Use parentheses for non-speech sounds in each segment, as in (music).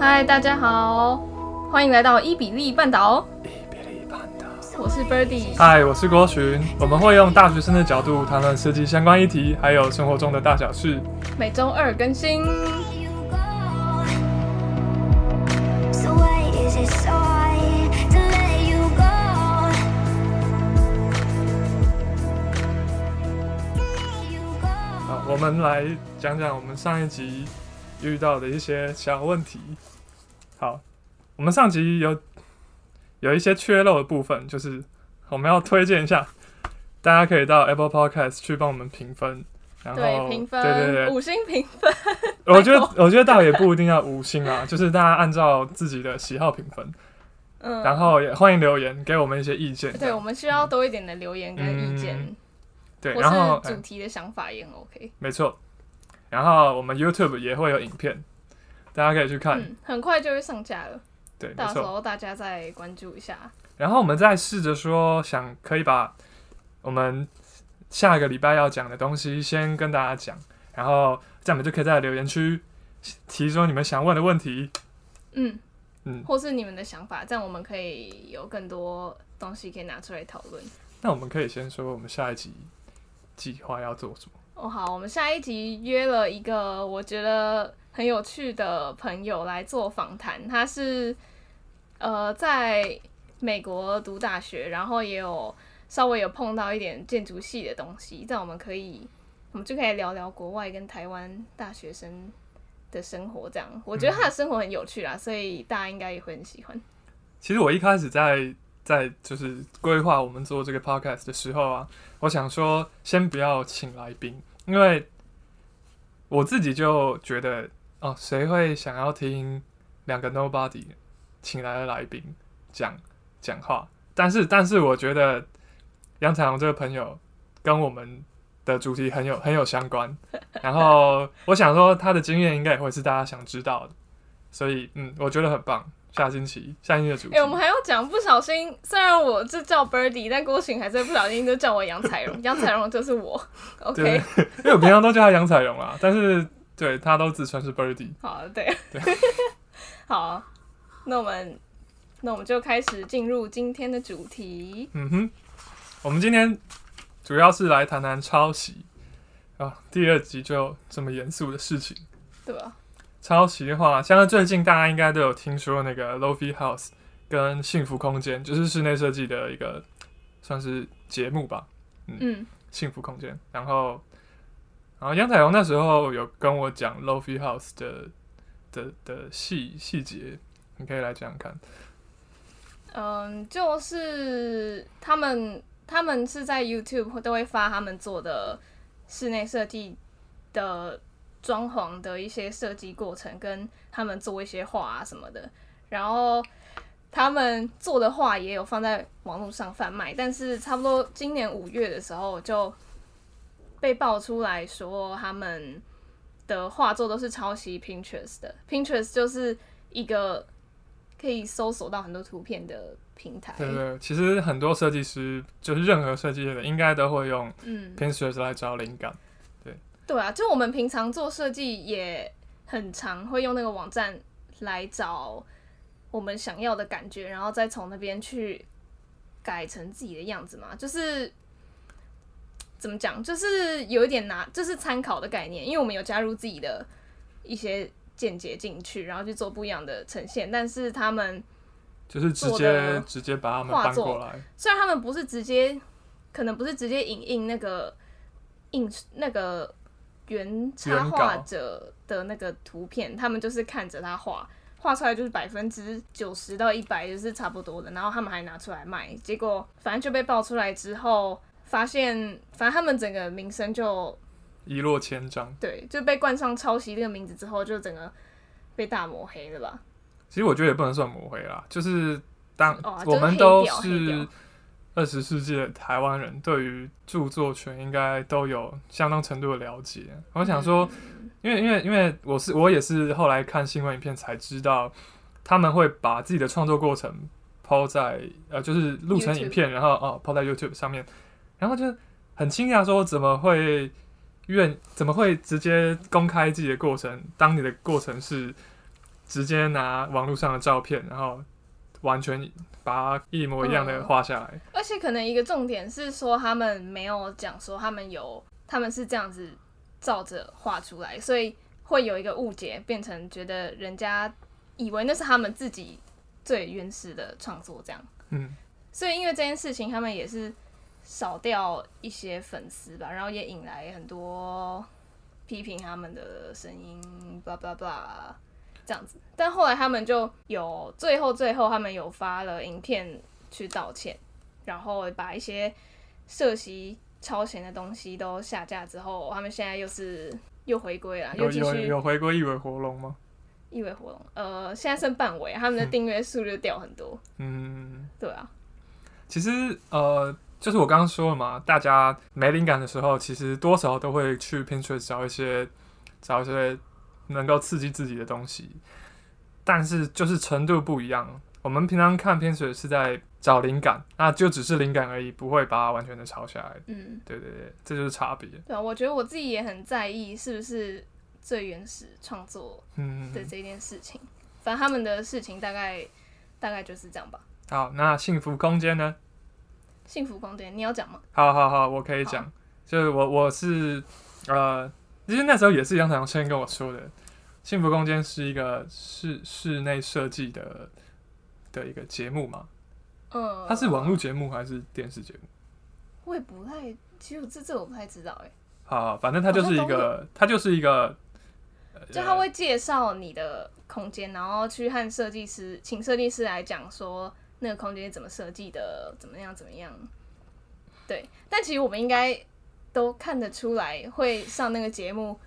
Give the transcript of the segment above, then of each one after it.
嗨，大家好，欢迎来到伊比利半岛。伊比利半岛，我是 Birdy。嗨，我是郭寻。我们会用大学生的角度谈论设计相关议题，还有生活中的大小事。每周二更新。好我们来讲讲我们上一集遇到的一些小问题。好，我们上集有有一些缺漏的部分，就是我们要推荐一下，大家可以到 Apple Podcast 去帮我们评分，然后对评分，对对对，五星评分。我觉得我觉得倒也不一定要五星啊，(laughs) 就是大家按照自己的喜好评分。嗯，然后也欢迎留言给我们一些意见。对，我们需要多一点的留言跟意见。嗯对，然后主题的想法也很 OK。没错，然后我们 YouTube 也会有影片，大家可以去看。嗯，很快就会上架了。对，到时候大家再关注一下。然后我们再试着说，想可以把我们下一个礼拜要讲的东西先跟大家讲，然后这样我们就可以在留言区提出你们想问的问题。嗯嗯，或是你们的想法，这样我们可以有更多东西可以拿出来讨论。那我们可以先说我们下一集。计划要做什么？哦，好，我们下一集约了一个我觉得很有趣的朋友来做访谈。他是呃在美国读大学，然后也有稍微有碰到一点建筑系的东西。这样我们可以，我们就可以聊聊国外跟台湾大学生的生活。这样，我觉得他的生活很有趣啦，所以大家应该也会很喜欢。其实我一开始在。在就是规划我们做这个 podcast 的时候啊，我想说先不要请来宾，因为我自己就觉得哦，谁会想要听两个 nobody 请来的来宾讲讲话？但是但是我觉得杨彩虹这个朋友跟我们的主题很有很有相关，(laughs) 然后我想说他的经验应该也会是大家想知道的，所以嗯，我觉得很棒。下星期，下星期的主题。哎、欸，我们还要讲，不小心，虽然我这叫 Birdy，但郭洵还是不小心就叫我杨彩荣，(laughs) 杨彩荣就是我。OK，因为我平常都叫他杨彩荣啦，(laughs) 但是对他都自称是 Birdy。好，对，对 (laughs) 好，那我们那我们就开始进入今天的主题。嗯哼，我们今天主要是来谈谈抄袭啊，第二集就这么严肃的事情，对吧？抄袭的话，像是最近大家应该都有听说那个 Lo-fi House 跟幸福空间，就是室内设计的一个算是节目吧。嗯，嗯幸福空间。然后，然后杨彩虹那时候有跟我讲 Lo-fi House 的的的细细节，你可以来讲讲看。嗯，就是他们他们是在 YouTube 都会发他们做的室内设计的。装潢的一些设计过程，跟他们做一些画啊什么的，然后他们做的画也有放在网络上贩卖，但是差不多今年五月的时候就被爆出来说他们的画作都是抄袭 Pinterest 的，Pinterest 就是一个可以搜索到很多图片的平台。对对，其实很多设计师就是任何设计的应该都会用 Pinterest 来找灵感。嗯对啊，就我们平常做设计也很常会用那个网站来找我们想要的感觉，然后再从那边去改成自己的样子嘛。就是怎么讲，就是有一点拿，就是参考的概念，因为我们有加入自己的一些见解进去，然后去做不一样的呈现。但是他们就是直接直接把他们搬过来，虽然他们不是直接，可能不是直接影印那个印那个。原插画者的那个图片，他们就是看着他画，画出来就是百分之九十到一百就是差不多的，然后他们还拿出来卖，结果反正就被爆出来之后，发现反正他们整个名声就一落千丈，对，就被冠上抄袭这个名字之后，就整个被大抹黑了吧？其实我觉得也不能算抹黑啦，就是当我们都是。二十世纪的台湾人对于著作权应该都有相当程度的了解。我想说，因为因为因为我是我也是后来看新闻影片才知道，他们会把自己的创作过程抛在呃，就是录成影片然后哦抛在 YouTube 上面，然后就很惊讶说，怎么会愿怎么会直接公开自己的过程？当你的过程是直接拿网络上的照片，然后完全把它一模一样的画下来。嗯，而且可能一个重点是说，他们没有讲说他们有，他们是这样子照着画出来，所以会有一个误解，变成觉得人家以为那是他们自己最原始的创作这样。嗯，所以因为这件事情，他们也是少掉一些粉丝吧，然后也引来很多批评他们的声音，巴拉巴拉。这样子，但后来他们就有最后最后他们有发了影片去道歉，然后把一些涉及超前的东西都下架之后，他们现在又是又回归了，又继续有有回归一尾活龙吗？一尾活龙，呃，现在剩半尾，他们的订阅数就掉很多。(laughs) 嗯，对啊。其实呃，就是我刚刚说了嘛，大家没灵感的时候，其实多少都会去 Pinterest 找一些找一些。能够刺激自己的东西，但是就是程度不一样。我们平常看片水是在找灵感，那就只是灵感而已，不会把它完全的抄下来。嗯，对对对，这就是差别。对啊，我觉得我自己也很在意是不是最原始创作的这件事情。嗯、反正他们的事情大概大概就是这样吧。好，那幸福空间呢？幸福空间，你要讲吗？好好好，我可以讲。就是我我是呃。其实那时候也是杨彩虹先跟我说的，幸福空间是一个室室内设计的的一个节目嘛。嗯，它是网络节目还是电视节目？我也不太，其实这这我不太知道哎。好，反正它就是一个，它就是一个，就他会介绍你的空间，然后去和设计师，请设计师来讲说那个空间怎么设计的，怎么样怎么样。对，但其实我们应该。都看得出来，会上那个节目，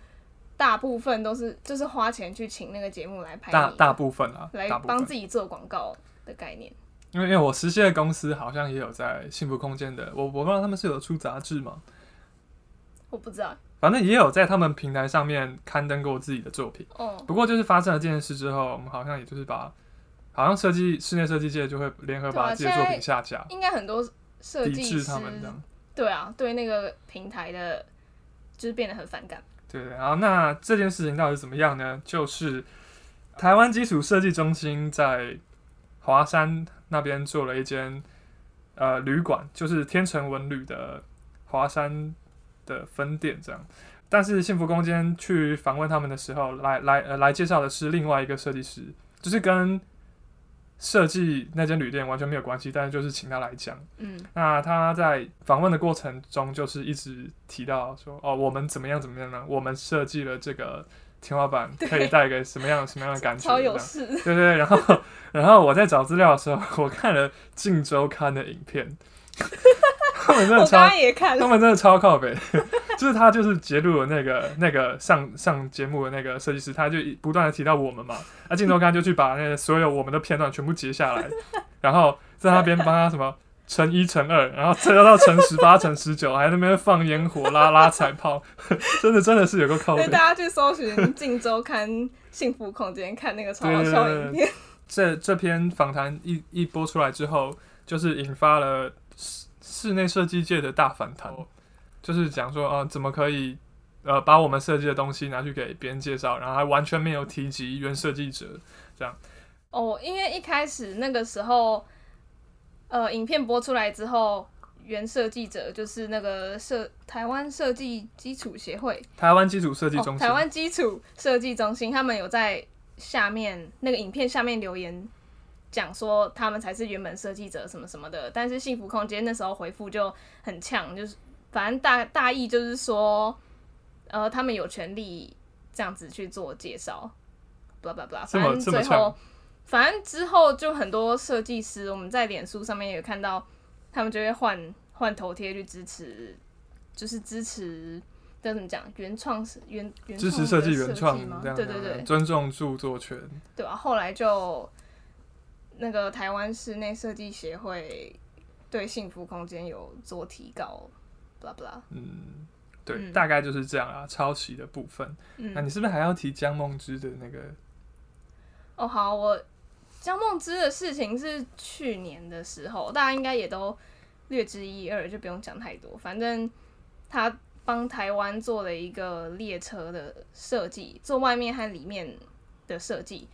大部分都是就是花钱去请那个节目来拍，大大部分啊，来帮自己做广告的概念。因为因为我实习的公司好像也有在幸福空间的，我我不知道他们是有出杂志吗？我不知道，反正也有在他们平台上面刊登过自己的作品。哦，不过就是发生了这件事之后，我们好像也就是把，好像设计室内设计界就会联合把自己的作品下架，应该很多设计师他们这样。对啊，对那个平台的，就是变得很反感。对，然后那这件事情到底怎么样呢？就是台湾基础设计中心在华山那边做了一间呃旅馆，就是天成文旅的华山的分店这样。但是幸福空间去访问他们的时候，来来呃来介绍的是另外一个设计师，就是跟。设计那间旅店完全没有关系，但是就是请他来讲。嗯，那他在访问的过程中，就是一直提到说：“哦，我们怎么样怎么样呢？我们设计了这个天花板，(laughs) 可以带给什么样什么样的感觉？”超有事。对对对，然后然后我在找资料的时候，(laughs) 我看了《镜周刊》的影片。(laughs) 他们真的超，他们真的超靠北，(laughs) 就是他就是揭露了那个那个上上节目的那个设计师，他就不断的提到我们嘛，那，镜周刊就去把那个所有我们的片段全部截下来，(laughs) 然后在那边帮他什么乘一乘二，然后再到乘十八 (laughs) 乘十九，还在那边放烟火拉拉彩炮，真的真的是有个靠北。大家去搜寻镜周刊幸福空间看那个超好笑影片。这这篇访谈一一播出来之后，就是引发了。室内设计界的大反弹，就是讲说，呃，怎么可以，呃，把我们设计的东西拿去给别人介绍，然后还完全没有提及原设计者，这样。哦，因为一开始那个时候，呃，影片播出来之后，原设计者就是那个设台湾设计基础协会，台湾基础设计中心，哦，台湾基础设计中心，他们有在下面那个影片下面留言。讲说他们才是原本设计者什么什么的，但是幸福空间那时候回复就很呛，就是反正大大意就是说，呃，他们有权利这样子去做介绍，blah blah blah，反正最后，反正之后就很多设计师，我们在脸书上面也看到，他们就会换换头贴去支持，就是支持，这怎么讲？原创是原原支持设计原创吗？对对对，尊重著作权，对吧？后来就。那个台湾室内设计协会对幸福空间有做提高，blah blah。嗯，对，嗯、大概就是这样啊。抄袭的部分，嗯、那你是不是还要提江梦之的那个？哦，好，我江梦之的事情是去年的时候，大家应该也都略知一二，就不用讲太多。反正他帮台湾做了一个列车的设计，做外面和里面的设计。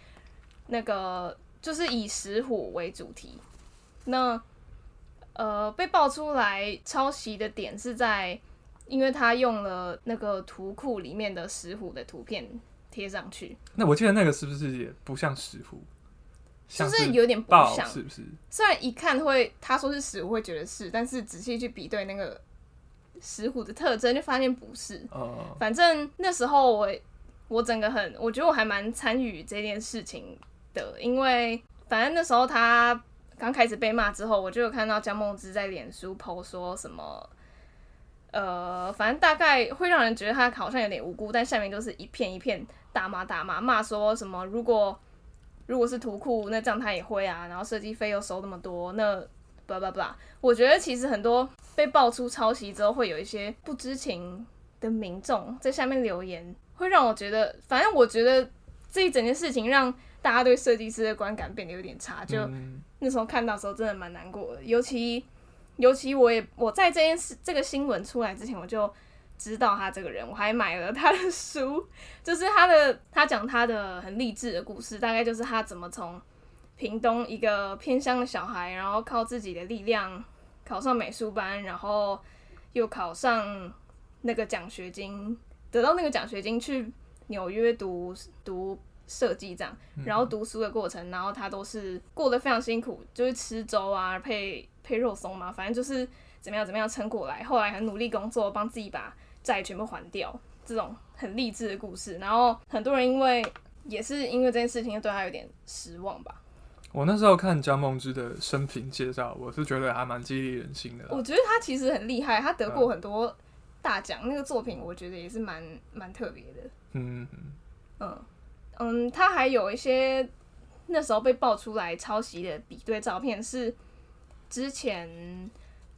那个就是以石虎为主题。那呃，被爆出来抄袭的点是在，因为他用了那个图库里面的石虎的图片贴上去。那我记得那个是不是也不像石虎？就是有点不像，是不是？虽然一看会他说是石虎，会觉得是，但是仔细去比对那个石虎的特征，就发现不是。哦。反正那时候我我整个很，我觉得我还蛮参与这件事情的，因为反正那时候他刚开始被骂之后，我就有看到姜梦芝在脸书 po 说什么，呃，反正大概会让人觉得他好像有点无辜，但下面都是一片一片大骂大骂，骂说什么如果。如果是图库，那这样他也会啊。然后设计费又收那么多，那不不不，我觉得其实很多被爆出抄袭之后，会有一些不知情的民众在下面留言，会让我觉得，反正我觉得这一整件事情让大家对设计师的观感变得有点差。就那时候看到的时候，真的蛮难过的。尤其尤其我也我在这件事这个新闻出来之前，我就。知道他这个人，我还买了他的书，就是他的他讲他的很励志的故事，大概就是他怎么从屏东一个偏乡的小孩，然后靠自己的力量考上美术班，然后又考上那个奖学金，得到那个奖学金去纽约读读设计这样，然后读书的过程，然后他都是过得非常辛苦，就是吃粥啊配配肉松嘛，反正就是怎么样怎么样撑过来，后来很努力工作，帮自己把。债全部还掉，这种很励志的故事，然后很多人因为也是因为这件事情，对他有点失望吧。我那时候看姜梦之的生平介绍，我是觉得还蛮激励人心的。我觉得他其实很厉害，他得过很多大奖，嗯、那个作品我觉得也是蛮蛮特别的。嗯嗯嗯，他还有一些那时候被爆出来抄袭的比对照片，是之前。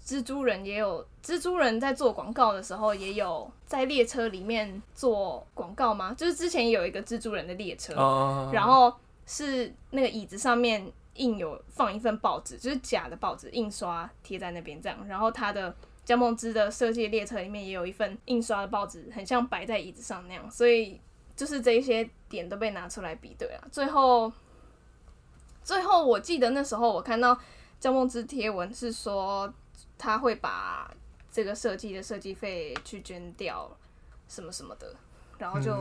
蜘蛛人也有，蜘蛛人在做广告的时候也有在列车里面做广告吗？就是之前有一个蜘蛛人的列车，oh. 然后是那个椅子上面印有放一份报纸，就是假的报纸印刷贴在那边这样。然后他的姜梦之的设计列车里面也有一份印刷的报纸，很像摆在椅子上那样。所以就是这一些点都被拿出来比对了。最后，最后我记得那时候我看到姜梦之贴文是说。他会把这个设计的设计费去捐掉，什么什么的，然后就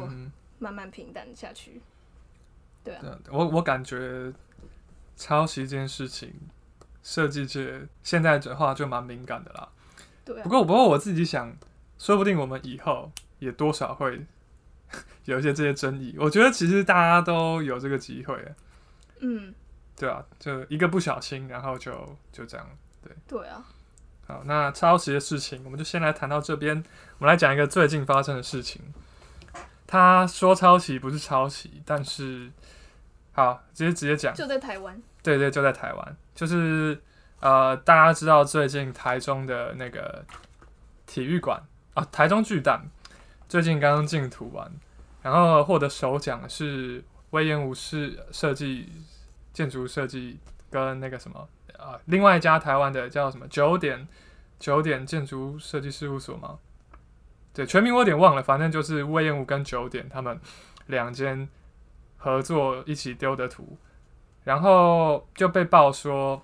慢慢平淡下去。嗯、对啊，我我感觉抄袭这件事情，设计界现在的话就蛮敏感的啦。对啊。不过不过我自己想，说不定我们以后也多少会 (laughs) 有一些这些争议。我觉得其实大家都有这个机会。嗯。对啊，就一个不小心，然后就就这样。对。对啊。好，那抄袭的事情，我们就先来谈到这边。我们来讲一个最近发生的事情。他说抄袭不是抄袭，但是好，直接直接讲。就在台湾。对对，就在台湾。就是呃，大家知道最近台中的那个体育馆啊，台中巨蛋最近刚刚进图完，然后获得首奖是隈研吾设设计建筑设计跟那个什么。啊，另外一家台湾的叫什么九点九点建筑设计事务所吗？对，全名我有点忘了，反正就是隈研吾跟九点他们两间合作一起丢的图，然后就被爆说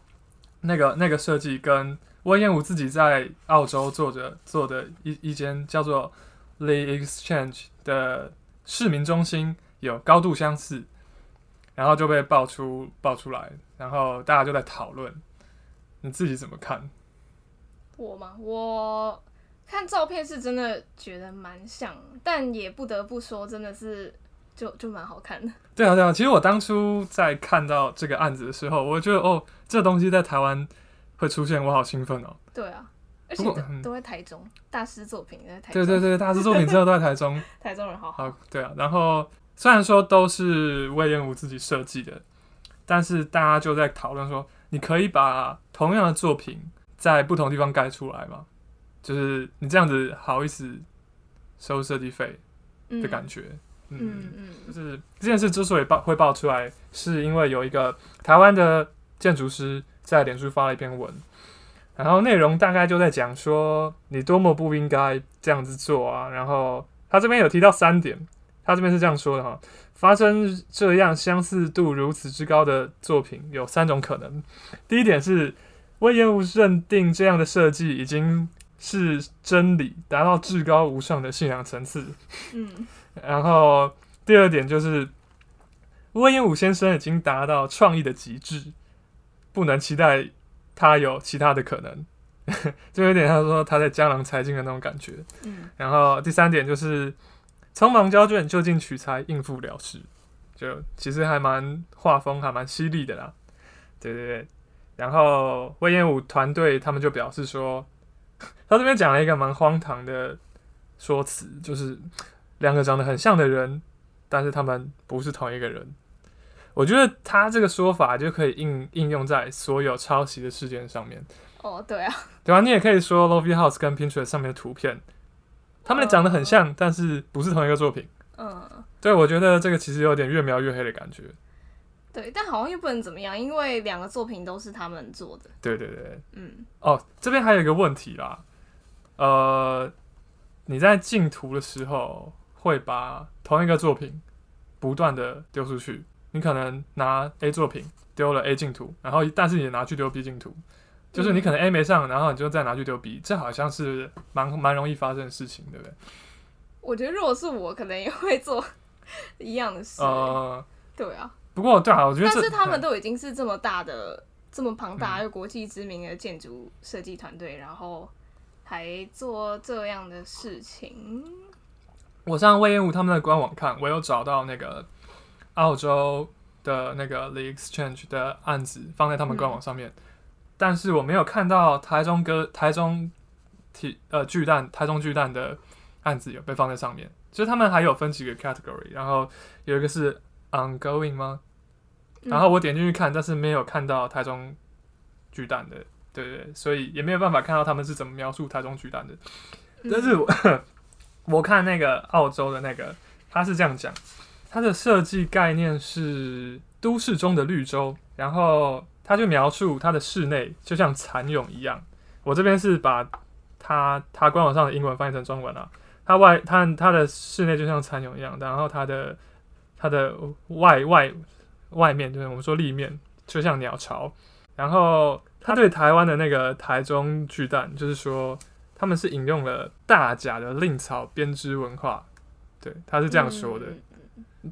那个那个设计跟隈研吾自己在澳洲做着做的一一间叫做 The Exchange 的市民中心有高度相似，然后就被爆出爆出来，然后大家就在讨论。你自己怎么看？我吗？我看照片是真的觉得蛮像，但也不得不说，真的是就就蛮好看的。对啊，对啊。其实我当初在看到这个案子的时候，我觉得哦，这东西在台湾会出现，我好兴奋哦。对啊，而且都，在台中，大师作品在台中。对对对，大师作品真的都在台中。(laughs) 台中人好好。好，对啊。然后虽然说都是隈研吾自己设计的，但是大家就在讨论说。你可以把同样的作品在不同地方盖出来吗？就是你这样子好意思收设计费的感觉，嗯，嗯，就是这件事之所以爆会爆出来，是因为有一个台湾的建筑师在脸书发了一篇文，然后内容大概就在讲说你多么不应该这样子做啊，然后他这边有提到三点，他这边是这样说的哈：发生这样相似度如此之高的作品有三种可能。第一点是隈研吾认定这样的设计已经是真理，达到至高无上的信仰层次。嗯，然后第二点就是威严武先生已经达到创意的极致，不能期待他有其他的可能。(laughs) 就有点像说他在江郎才尽的那种感觉。嗯，然后第三点就是匆忙交卷，就近取材，应付了事，就其实还蛮画风还蛮犀利的啦。对对对。然后魏延武团队他们就表示说，(laughs) 他这边讲了一个蛮荒唐的说辞，就是两个长得很像的人，但是他们不是同一个人。我觉得他这个说法就可以应应用在所有抄袭的事件上面。哦，对啊，对啊，你也可以说 Lofi House 跟 Pinterest 上面的图片，他们长得很像，但是不是同一个作品。嗯，对，我觉得这个其实有点越描越黑的感觉。对，但好像又不能怎么样，因为两个作品都是他们做的。对对对，嗯。哦，这边还有一个问题啦，呃，你在进图的时候会把同一个作品不断的丢出去，你可能拿 A 作品丢了 A 镜图，然后但是也拿去丢 B 镜图。就是你可能 A 没上，然后你就再拿去丢 B，这好像是蛮蛮容易发生的事情，对不对？我觉得如果是我，可能也会做 (laughs) 一样的事。呃，对啊。不过对啊，我觉得但是他们都已经是这么大的、嗯、这么庞大又国际知名的建筑设计团队，然后还做这样的事情。我上隈研吾他们的官网看，我有找到那个澳洲的那个 The Exchange 的案子放在他们官网上面。嗯但是我没有看到台中歌台中体呃巨蛋台中巨蛋的案子有被放在上面，就是他们还有分几个 category，然后有一个是 ongoing 吗？然后我点进去看，但是没有看到台中巨蛋的，对对对，所以也没有办法看到他们是怎么描述台中巨蛋的。但是我 (coughs) 我看那个澳洲的那个，他是这样讲，他的设计概念是都市中的绿洲，然后。他就描述他的室内就像蚕蛹一样。我这边是把他他官网上的英文翻译成中文了。他外他他的室内就像蚕蛹一样，然后他的他的外外外面就是我们说立面就像鸟巢。然后他对台湾的那个台中巨蛋，就是说他们是引用了大甲的蔺草编织文化。对，他是这样说的。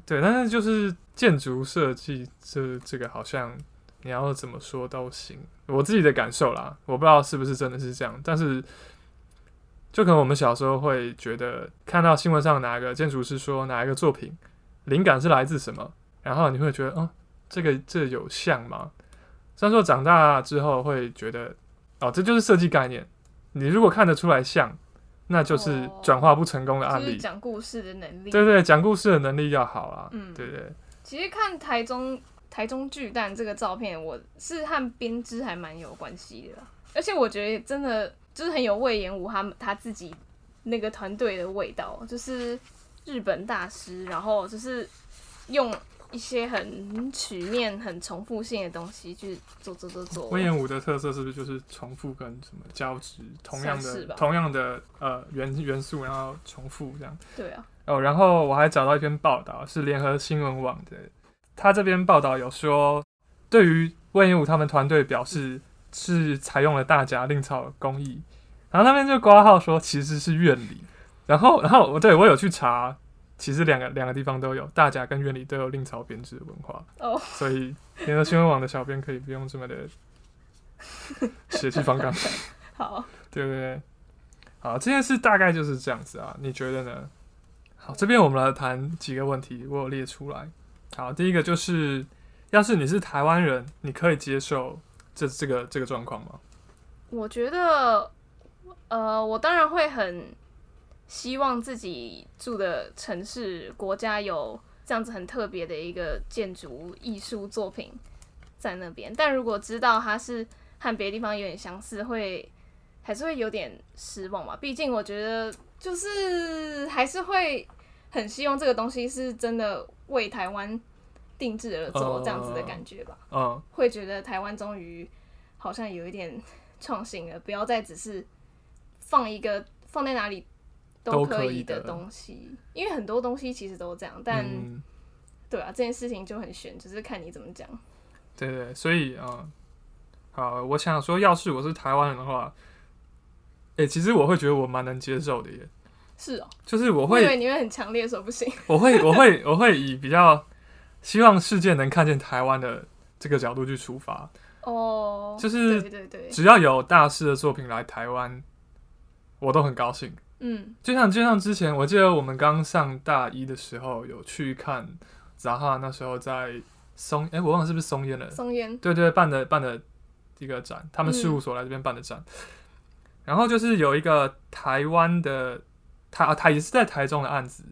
对，但是就是建筑设计这这个好像。你要怎么说都行，我自己的感受啦，我不知道是不是真的是这样，但是就可能我们小时候会觉得看到新闻上哪个建筑师说哪一个作品灵感是来自什么，然后你会觉得哦，这个这有像吗？虽然说长大之后会觉得哦，这就是设计概念，你如果看得出来像，那就是转化不成功的案例。讲故事的能力，对对，讲故事的能力要好啊，嗯，对对。其实看台中。台中巨蛋这个照片，我是和编织还蛮有关系的，而且我觉得真的就是很有魏延武他们他自己那个团队的味道，就是日本大师，然后就是用一些很曲面、很重复性的东西去做做做做。隈研吾的特色是不是就是重复跟什么交织，同样的同样的呃元元素，然后重复这样？对啊。哦，然后我还找到一篇报道，是联合新闻网的。他这边报道有说，对于隈研吾他们团队表示是采用了大甲令草工艺，然后那边就挂号说其实是院里，然后然后我对我有去查，其实两个两个地方都有大甲跟院里都有另草编织的文化哦，所以联合新闻网的小编可以不用这么的血气方刚，(laughs) 好，对不对？好，这件事大概就是这样子啊，你觉得呢？好，这边我们来谈几个问题，我有列出来。好，第一个就是，要是你是台湾人，你可以接受这这个这个状况吗？我觉得，呃，我当然会很希望自己住的城市、国家有这样子很特别的一个建筑艺术作品在那边。但如果知道它是和别的地方有点相似，会还是会有点失望吧。毕竟我觉得，就是还是会很希望这个东西是真的。为台湾定制而做这样子的感觉吧，嗯、会觉得台湾终于好像有一点创新了，不要再只是放一个放在哪里都可以的东西，因为很多东西其实都这样，但、嗯、对啊，这件事情就很悬，只、就是看你怎么讲。对，对对，所以啊、呃，好，我想说，要是我是台湾人的话，哎、欸，其实我会觉得我蛮能接受的耶。是哦，就是我会，因为你会很强烈说不行。我会，我会，我会以比较希望世界能看见台湾的这个角度去出发。哦，就是对对对，只要有大师的作品来台湾，我都很高兴。嗯，就像就像之前，我记得我们刚上大一的时候有去看杂哈，那时候在松，哎、欸，我忘了是不是松烟了？松烟，对，对对，办的办的一个展，他们事务所来这边办的展。嗯、然后就是有一个台湾的，他他也是在台中的案子，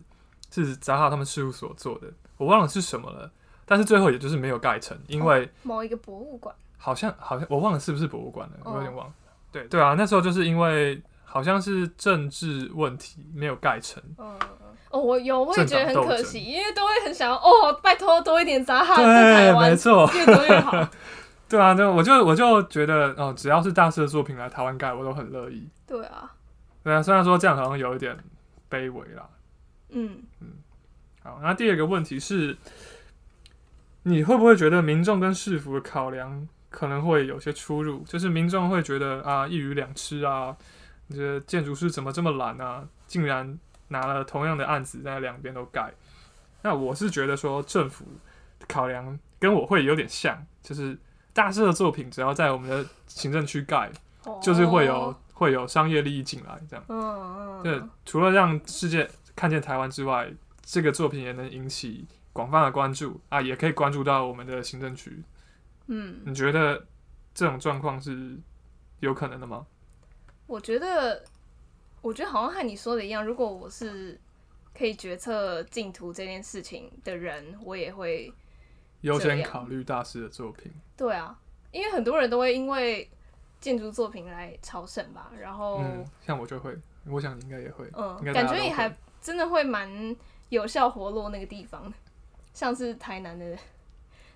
是杂哈他们事务所做的，我忘了是什么了。但是最后也就是没有盖成，因为、哦、某一个博物馆，好像好像我忘了是不是博物馆了，我有点忘了。哦、对对啊，那时候就是因为。好像是政治问题没有盖成。嗯哦，我有，我也觉得很可惜，因为都会很想要哦，拜托多一点杂哈在台湾，没错，越多越好。(laughs) 对啊，就我就我就觉得哦，只要是大师的作品来台湾盖，我都很乐意。对啊，对啊，虽然说这样好像有一点卑微啦。嗯嗯。好，那第二个问题是，你会不会觉得民众跟市府的考量可能会有些出入？就是民众会觉得啊，一鱼两吃啊。你觉得建筑师怎么这么懒啊？竟然拿了同样的案子在两边都盖。那我是觉得说政府考量跟我会有点像，就是大师的作品只要在我们的行政区盖，就是会有会有商业利益进来这样。嗯嗯。对，除了让世界看见台湾之外，这个作品也能引起广泛的关注啊，也可以关注到我们的行政区。嗯，你觉得这种状况是有可能的吗？我觉得，我觉得好像和你说的一样。如果我是可以决策竞图这件事情的人，我也会优先考虑大师的作品。对啊，因为很多人都会因为建筑作品来朝圣吧。然后，嗯，像我就会，我想你应该也会。嗯，感觉你还真的会蛮有效活络那个地方，像是台南的。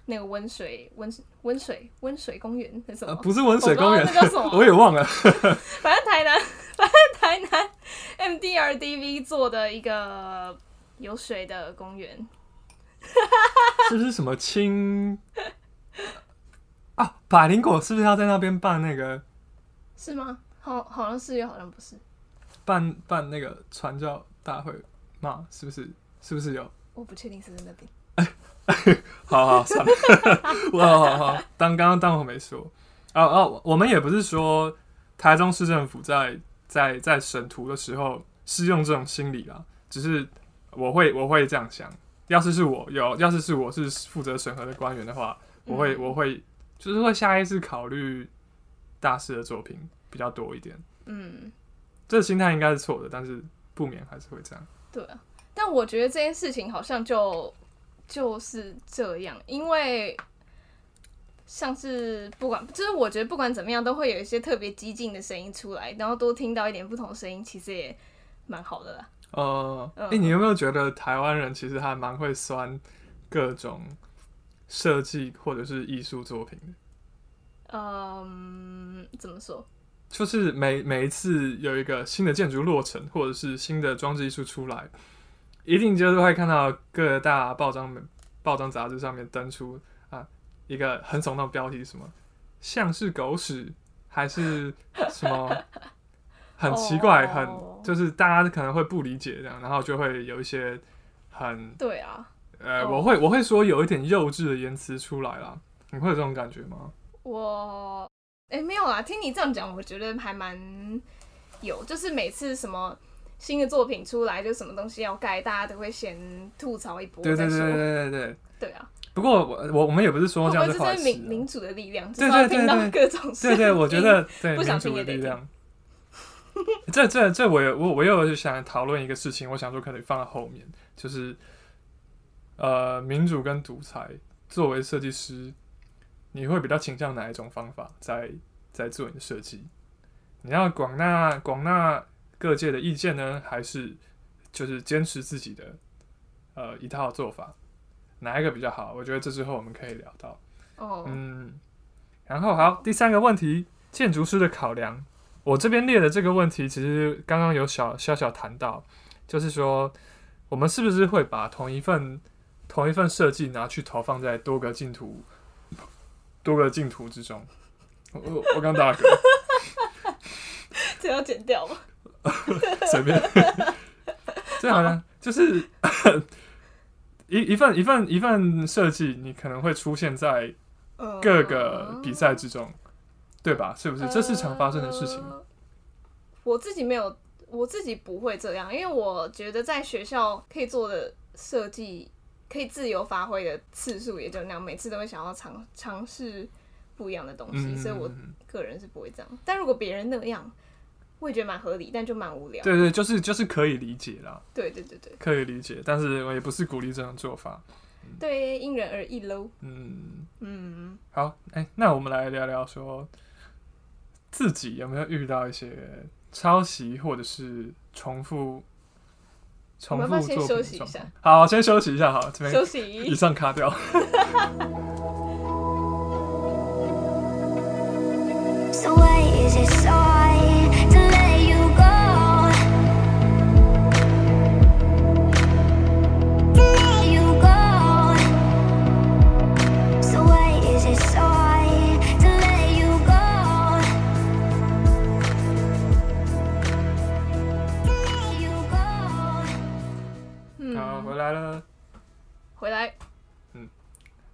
那个温水温温水温水公园是什么？不是温水公园，那叫什么？(laughs) 我也忘了。(laughs) 反正台南，反正台南 (laughs) MDRDV 做的一个有水的公园。是不是什么青啊？百灵果是不是要在那边办那个？是吗？好，好像是又好像不是。办办那个传教大会吗？是不是？是不是有？我不确定是在那边。(laughs) 好好算了，(laughs) 好好好，当刚刚当我没说。哦哦，我们也不是说台中市政府在在在审图的时候是用这种心理啦，只是我会我会这样想，要是是我有，要是是我是负责审核的官员的话，我会我会就是会下意识考虑大师的作品比较多一点。嗯，这心态应该是错的，但是不免还是会这样。对啊，但我觉得这件事情好像就。就是这样，因为像是不管，就是我觉得不管怎么样，都会有一些特别激进的声音出来，然后多听到一点不同声音，其实也蛮好的啦。呃，哎、欸，你有没有觉得台湾人其实还蛮会酸各种设计或者是艺术作品的？嗯，怎么说？就是每每一次有一个新的建筑落成，或者是新的装置艺术出来。一定就是会看到各大报章、报章杂志上面登出啊一个很耸动标题，什么像是狗屎，还是什么 (laughs) 很奇怪，oh. 很就是大家可能会不理解这样，然后就会有一些很对啊，呃，oh. 我会我会说有一点幼稚的言辞出来啦，你会有这种感觉吗？我哎、欸、没有啊，听你这样讲，我觉得还蛮有，就是每次什么。新的作品出来，就什么东西要盖，大家都会先吐槽一波。对对对对对对。对啊。不过我我我们也不是说这样子坏事。这是民民主的力量，对对对对。各种对对，我觉得对民主的力量。这这 (laughs) 这，我我我又想讨论一个事情，我想说可以放在后面，就是呃，民主跟独裁，作为设计师，你会比较倾向哪一种方法在在做你的设计？你要广纳广纳。各界的意见呢，还是就是坚持自己的呃一套做法，哪一个比较好？我觉得这之后我们可以聊到。哦，嗯，然后好，第三个问题，建筑师的考量，我这边列的这个问题，其实刚刚有小小小谈到，就是说，我们是不是会把同一份同一份设计拿去投放在多个净土多个净土之中？我我刚打嗝，(laughs) 这要剪掉吗？(laughs) 随便，(laughs) 这好像就是 (coughs) 一一份一份一份设计，你可能会出现在各个比赛之中。对吧？是不是？这是常发生的事情吗？呃，我自己没有，我自己不会这样，因为我觉得在学校可以做的设计，可以自由发挥的次数也就那样，每次都会想要尝尝试不一样的东西，嗯，所以我个人是不会这样。但如果别人那样，我也觉得蛮合理，但就蛮无聊。对对，就是就是可以理解啦。对对对对，可以理解，但是我也不是鼓励这种做法。对，因人而异喽。嗯嗯，好，哎，那我们来聊聊说。自己有没有遇到一些抄袭或者是重复重复作品？好，先休息一下，好，这边休息，以上卡掉。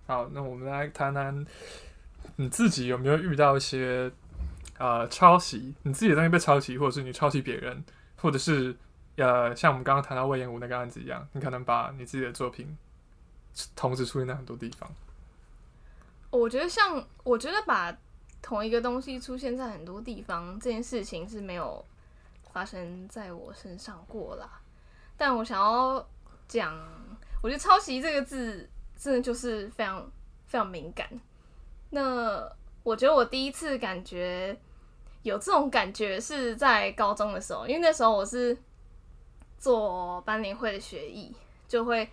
好，那我们来谈谈你自己有没有遇到一些呃抄袭，你自己的东西被抄袭，或者是你抄袭别人，或者是呃像我们刚刚谈到魏延武那个案子一样，你可能把你自己的作品同时出现在很多地方。我觉得像我觉得把同一个东西出现在很多地方这件事情是没有发生在我身上过啦，但我想要讲，我觉得抄袭这个字。真的就是非常非常敏感。那我觉得我第一次感觉有这种感觉是在高中的时候，因为那时候我是做班联会的学艺，就会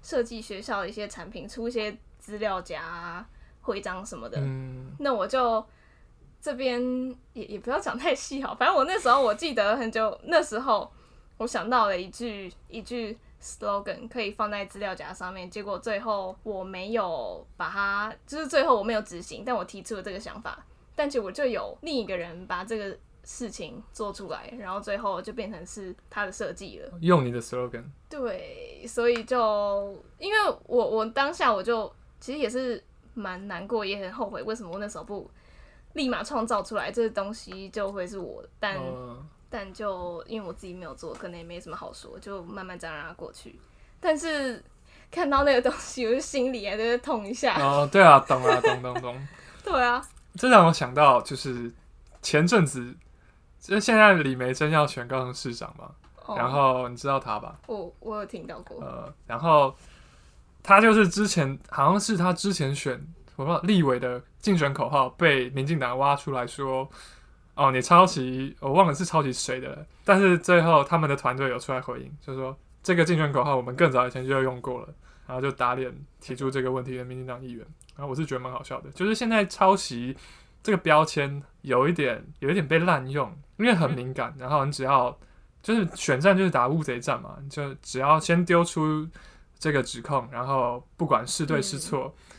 设计学校的一些产品，出一些资料夹、徽章什么的。嗯。那我就这边也也不要讲太细好，反正我那时候我记得很久，那时候我想到了一句一句。Slogan 可以放在资料夹上面，结果最后我没有把它，就是最后我没有执行，但我提出了这个想法，但结果就有另一个人把这个事情做出来，然后最后就变成是他的设计了。用你的 slogan。对，所以就因为我我当下我就其实也是蛮难过，也很后悔，为什么我那时候不立马创造出来这个东西就会是我的，但。Uh 但就因为我自己没有做，可能也没什么好说，就慢慢这样让它过去。但是看到那个东西，(laughs) 我就心里还在痛一下。哦，对啊，懂啊，懂懂懂。(laughs) 对啊，这让我想到，就是前阵子，就现在李梅珍要选高雄市长嘛，哦，然后你知道他吧？我我有听到过。呃，然后他就是之前好像是他之前选我不知道立委的竞选口号被民进党挖出来说。哦，你抄袭，我忘了是抄袭谁的了。但是最后他们的团队有出来回应，就是说这个竞选口号我们更早以前就用过了，然后就打脸提出这个问题的民进党议员。然后我是觉得蛮好笑的，就是现在抄袭这个标签有一点有一点被滥用，因为很敏感。然后你只要就是选战就是打乌贼战嘛，你就只要先丢出这个指控，然后不管是对是错。嗯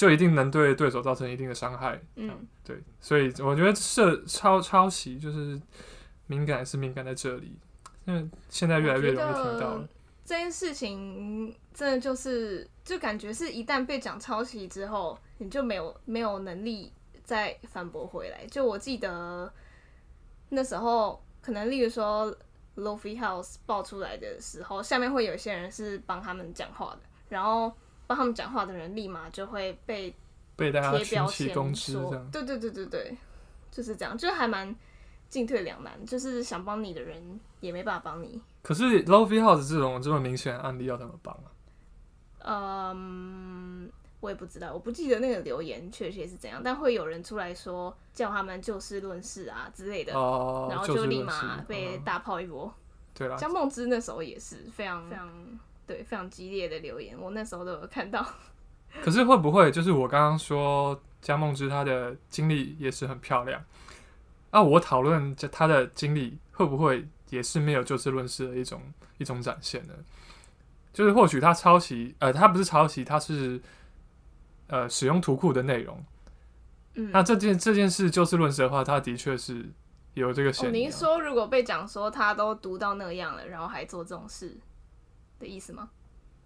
就一定能对对手造成一定的伤害，嗯，对，所以我觉得是抄抄袭就是敏感是敏感在这里，因为现在越来越容易听到了这件事情，真的就是就感觉是一旦被讲抄袭之后，你就没有没有能力再反驳回来。就我记得那时候，可能例如说 Lo-Fi House 爆出来的时候，下面会有一些人是帮他们讲话的，然后。帮他们讲话的人立马就会被被大家群起攻之，这样对对对对对，就是这样，就还蛮进退两难，就是想帮你的人也没办法帮你。可是 Lo-Fi House 这种这么明显的案例要怎么帮啊？嗯，我也不知道，我不记得那个留言确切是怎样，但会有人出来说叫他们就事论事啊之类的，哦，然后就立马被大炮一波。嗯、对啦，像梦之那时候也是非常非常。对，非常激烈的留言，我那时候都有看到。(laughs) 可是会不会就是我刚刚说江梦之她的经历也是很漂亮，啊，我讨论这他的经历会不会也是没有就事论事的一种一种展现呢？就是或许他抄袭，呃，他不是抄袭，他是呃使用图库的内容。嗯，那这件这件事就事论事的话，他的确是有这个嫌疑。您、哦、说如果被讲说他都读到那样了，然后还做这种事的意思吗？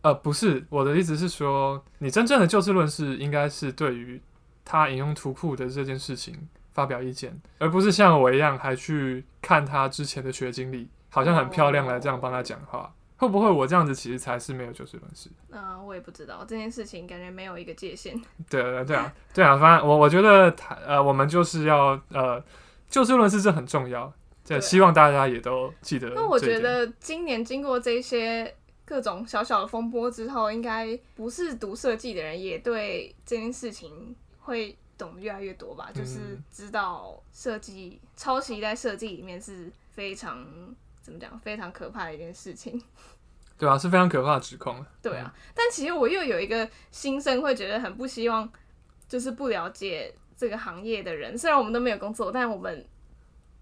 呃，不是，我的意思是说，你真正的就事论事，应该是对于他引用图库的这件事情发表意见，而不是像我一样还去看他之前的学经历，好像很漂亮来这样帮他讲话。哦会不会我这样子其实才是没有就事论事？啊，我也不知道这件事情，感觉没有一个界限。(laughs) 对啊，对啊，对啊，反正我我觉得他呃，我们就是要呃，就事论事这很重要，对，希望大家也都记得。那我觉得今年经过这些各种小小的风波之后，应该不是读设计的人也对这件事情会懂得越来越多吧？就是知道设计抄袭在设计里面是非常。怎么讲？非常可怕的一件事情，(laughs) 对啊，是非常可怕的指控。对啊，但其实我又有一个心声，会觉得很不希望，就是不了解这个行业的人，虽然我们都没有工作，但我们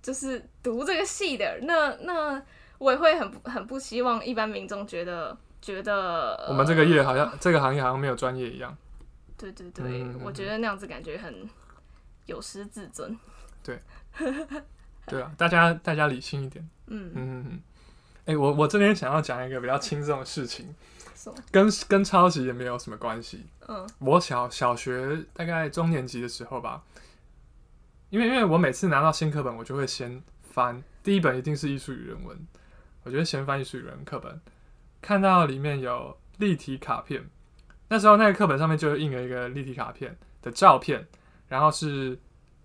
就是读这个系的，那那我也会很很不希望一般民众觉得觉得我们这个业好像、呃、这个行业好像没有专业一样。对对对，嗯、我觉得那样子感觉很有失自尊。对。对啊，大家大家理性一点。嗯嗯嗯。哎、欸，我我这边想要讲一个比较轻松的事情，(laughs) 跟跟抄袭也没有什么关系。嗯。我小小学大概中年级的时候吧，因为因为我每次拿到新课本，我就会先翻第一本，一定是艺术与人文。我觉得先翻艺术与人文课本，看到里面有立体卡片，那时候那个课本上面就印了一个立体卡片的照片，然后是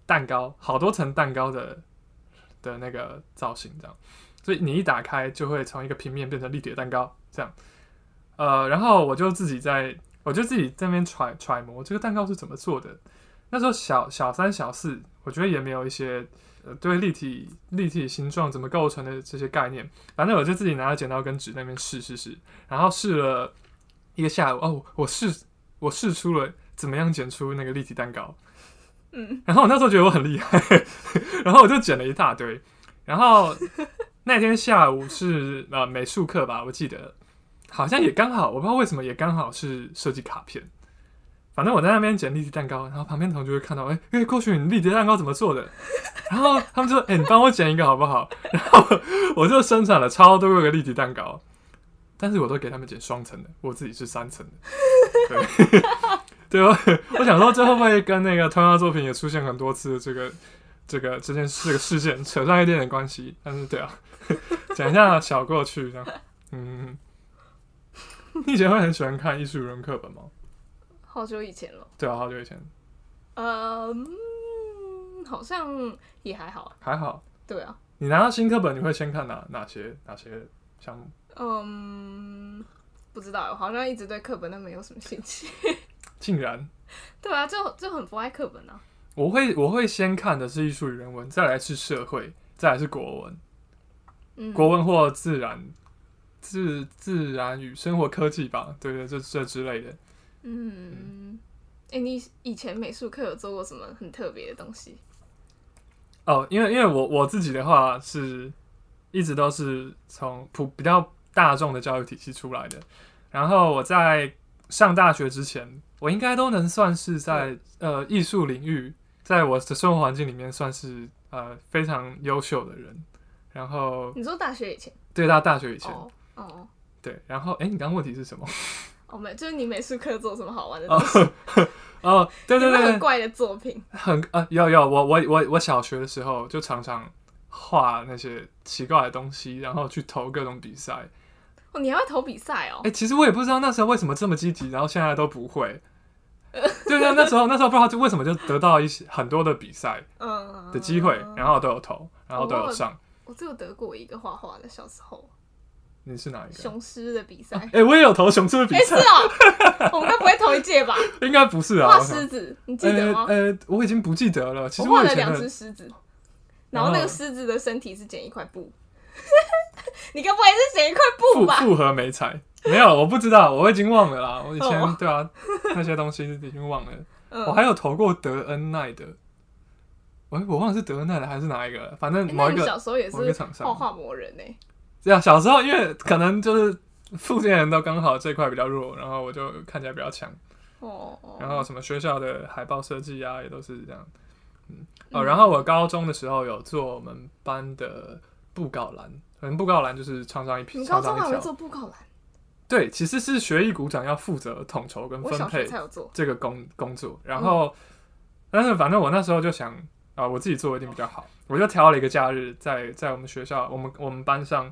蛋糕，好多层蛋糕的。的那个造型这样，所以你一打开就会从一个平面变成立体的蛋糕这样，呃，然后我就自己在，我就自己在那边揣揣摩这个蛋糕是怎么做的。那时候小小三小四，我觉得也没有一些对立体立体形状怎么构成的这些概念，反正我就自己拿着剪刀跟纸那边试试试，然后试了一个下午哦，我试我试出了怎么样剪出那个立体蛋糕。嗯，然后我那时候觉得我很厉害，(laughs) 然后我就剪了一大堆。然后那天下午是呃美术课吧，我记得好像也刚好，我不知道为什么也刚好是设计卡片。反正我在那边捡立体蛋糕，然后旁边同学会看到，哎、欸，哎，过去，你立体蛋糕怎么做的？(laughs) 然后他们就说，哎、欸，你帮我捡一个好不好？(laughs) 然后我就生产了超多个立体蛋糕，但是我都给他们剪双层的，我自己是三层的。(laughs) 对。我想说，这会不会跟那个同样作品也出现很多次这个这个这件事、这个事件扯上一点点关系？但是，对啊，讲一下小过去这样。嗯，你以前会很喜欢看艺术人课本吗？好久以前了。对啊，好久以前。呃，好像也还好。还好。对啊。你拿到新课本，你会先看哪哪些哪些项目？嗯，不知道，我好像一直对课本都没有什么兴趣。竟然，对啊，就就很不爱课本啊。我会我会先看的是艺术与人文，再来是社会，再来是国文，嗯、国文或自然，自自然与生活科技吧，对对，这这之类的。嗯，哎、嗯欸，你以前美术课有做过什么很特别的东西？哦，因为因为我我自己的话是一直都是从普比较大众的教育体系出来的，然后我在上大学之前。我应该都能算是在呃艺术领域，在我的生活环境里面算是呃非常优秀的人。然后你说大学以前？对，到大学以前。哦哦。对，然后哎、欸，你刚刚问题是什么？哦，没，就是你美术课做什么好玩的东西？(laughs) 哦，对对对，很怪的作品。很啊，有有，我我我我小学的时候就常常画那些奇怪的东西，然后去投各种比赛。哦，你还会投比赛哦？哎、欸，其实我也不知道那时候为什么这么积极，然后现在都不会。对啊，那时候那时候不知道就为什么就得到一些很多的比赛嗯的机会，然后都有投，然后都有上。我只有得过一个画画的，小时候。你是哪一个？雄狮的比赛。哎、欸，我也有投雄狮的比赛。是哦，(laughs) 我们该不会同一届吧？应该不是啊。画狮子，你记得吗？呃、我已经不记得了。其实我画了两只狮子，然后那个狮子的身体是剪一块布。(laughs) 你该不会是剪一块布吧？复合媒材没有，我不知道，我已经忘了啦。我以前、oh. 对啊，那些东西已经忘了。嗯、我还有投过德恩奈的，我我忘了是德恩奈的还是哪一个，反正某一个、欸、小时候也是画画魔人呢。这样小时候因为可能就是附近人都刚好这块比较弱，然后我就看起来比较强。哦。然后什么学校的海报设计啊，也都是这样。嗯。哦，然后我高中的时候有做我们班的布告栏，可能布告栏就是常常一批。你高中还会做布告栏？对，其实是学艺股长要负责统筹跟分配这个工工作。然后，但是反正我那时候就想啊，我自己做一定比较好，我就挑了一个假日，在在我们学校，我们我们班上，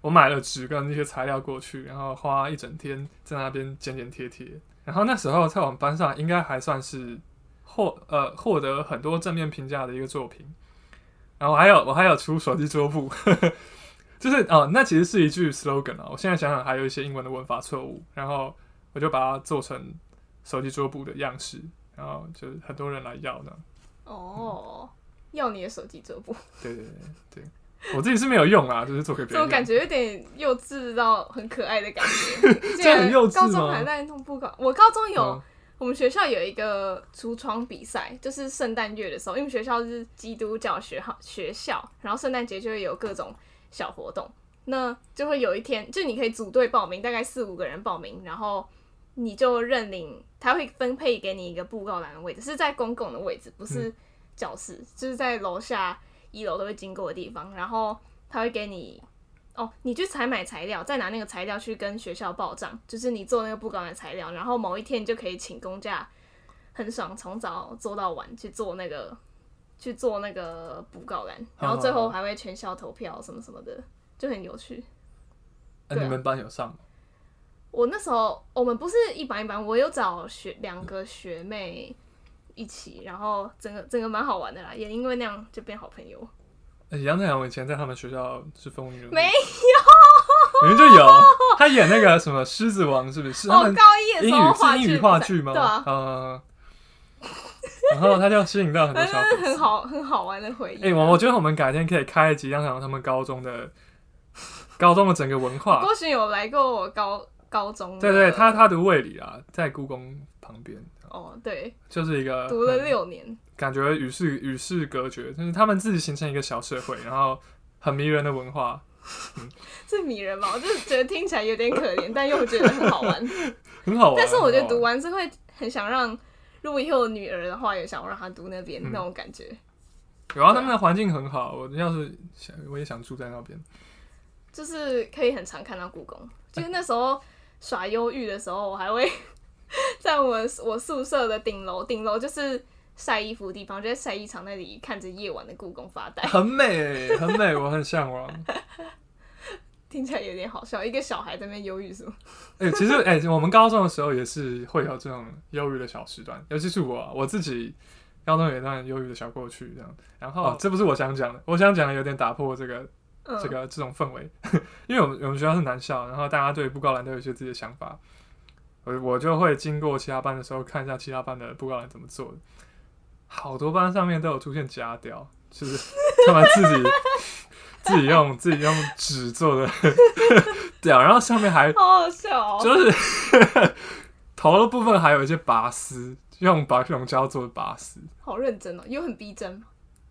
我买了纸跟那些材料过去，然后花一整天在那边剪剪贴贴。然后那时候在我们班上应该还算是获呃获得很多正面评价的一个作品。然后还有我还有出手机桌布。(laughs) 就是哦，那其实是一句 slogan 啊。我现在想想，还有一些英文的文法错误，然后我就把它做成手机桌布的样式，然后就很多人来要呢。哦，嗯、要你的手机桌布？对对对对，我自己是没有用啦，就是做给别人。怎么感觉有点幼稚到很可爱的感觉。(laughs) 这很幼稚吗？高中还在弄布告，我高中有、嗯、我们学校有一个橱窗比赛，就是圣诞月的时候，因为学校是基督教学校学校，然后圣诞节就会有各种。小活动，那就会有一天，就你可以组队报名，大概四五个人报名，然后你就认领，他会分配给你一个布告栏的位置，是在公共的位置，不是教室，嗯、就是在楼下一楼都会经过的地方，然后他会给你，哦，你去采买材料，再拿那个材料去跟学校报账，就是你做那个布告栏的材料，然后某一天你就可以请公假，很爽，从早做到晚去做那个。去做那个布告栏，然后最后还会全校投票什么什么的，就很有趣。那、啊啊、你们班有上吗？我那时候我们不是一班一班，我有找学两个学妹一起，然后整个整个蛮好玩的啦，也因为那样就变好朋友。杨太阳，我以前在他们学校是风云人物，没有，明明就有他演那个什么狮子王，是不是？(laughs) 哦，高一的时候话英语话剧吗？对啊。呃然后他就吸引到很多小 (laughs) 粉丝，很好很好玩的回忆。哎、欸，我我觉得我们改天可以开一集，让他们高中的高中的整个文化。(laughs) 郭洵有来过我高高中，对对，他他读卫理啊，在故宫旁边。哦，对，就是一个读了六年，感觉与世与世隔绝，就是他们自己形成一个小社会，然后很迷人的文化。嗯、(laughs) 是迷人吗？我就是觉得听起来有点可怜，(laughs) 但又觉得很好玩，(laughs) 很好玩。但是我觉得读完是会很想让。如果以后有女儿的话，也想让她读那边、嗯、那种感觉。有啊，他们的环境很好。我要是想，我也想住在那边。就是可以很常看到故宫。就是那时候耍忧郁的时候，我还会 (laughs) 在我们我宿舍的顶楼，顶楼就是晒衣服的地方，就在晒衣场那里看着夜晚的故宫发呆。(laughs) 很美，很美，我很向往。(laughs) 听起来有点好笑，一个小孩在那边忧郁是吗？哎、欸，其实哎、欸，我们高中的时候也是会有这种忧郁的小时段，尤其是我、啊，我自己高中有一段忧郁的小过去这样。然后、哦、这不是我想讲的，我想讲的有点打破这个、嗯、这个这种氛围，因为我们我们学校是男校，然后大家对布告栏都有一些自己的想法，我我就会经过其他班的时候看一下其他班的布告栏怎么做的，好多班上面都有出现假雕，就是 (laughs) 他们自己。自己用自己用纸做的 (laughs) 对啊，然后上面还好好笑哦，就是 (laughs) 头的部分还有一些拔丝，用白克龙胶做的拔丝，好认真哦，有很逼真吗？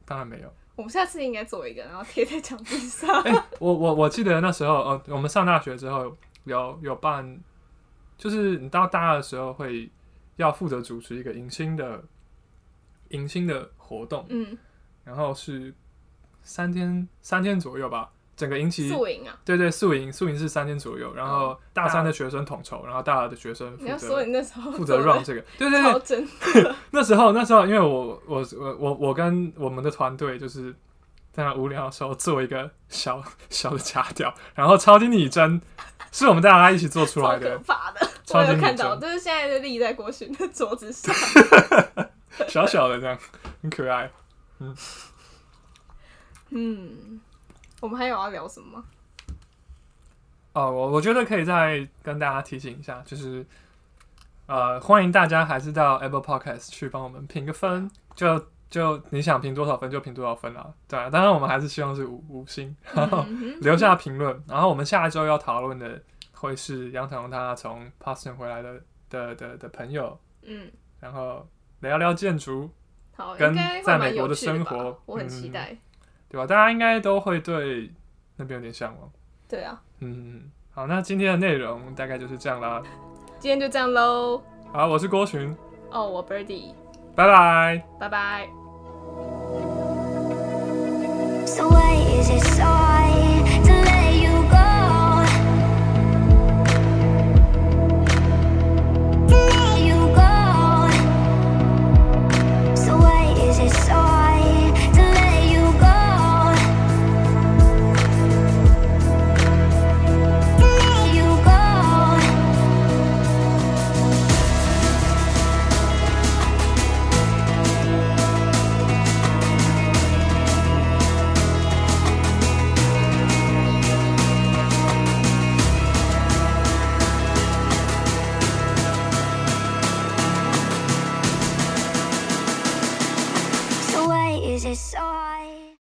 当然没有，我们下次应该做一个，然后贴在墙壁上。哎、欸，我我我记得那时候，呃，我们上大学之后有有办，就是你到大二的时候会要负责主持一个迎新的迎新的活动，嗯，然后是。三天三天左右吧，整个营期宿营啊，对对，宿营宿营是三天左右，然后大三的学生统筹，然后大二的学生负责负责 run 这个，对对对，(laughs) 那时候那时候因为我我我我我跟我们的团队就是在那无聊的时候做一个小小的假屌，然后超级拟真是我们大家一起做出来的，可怕的，(laughs) 我有看到，就是现在就立在郭勋的桌子上，(laughs) 小小的这样很可爱，嗯。嗯，我们还有要聊什么吗？哦，我我觉得可以再跟大家提醒一下，就是呃，欢迎大家还是到 Apple Podcast 去帮我们评个分，就就你想评多少分就评多少分啊。对啊，当然我们还是希望是五五星，然后留下评论。然后我们下一周要讨论的会是杨腾他从 Boston 回来的的的的朋友，嗯，然后聊聊建筑。好，跟在美国的生活我很期待。对吧？大家应该都会对那边有点向往。对啊，嗯，好，那今天的内容大概就是这样啦。今天就这样喽。好，我是郭群。哦，我 Birdy，拜拜。拜拜。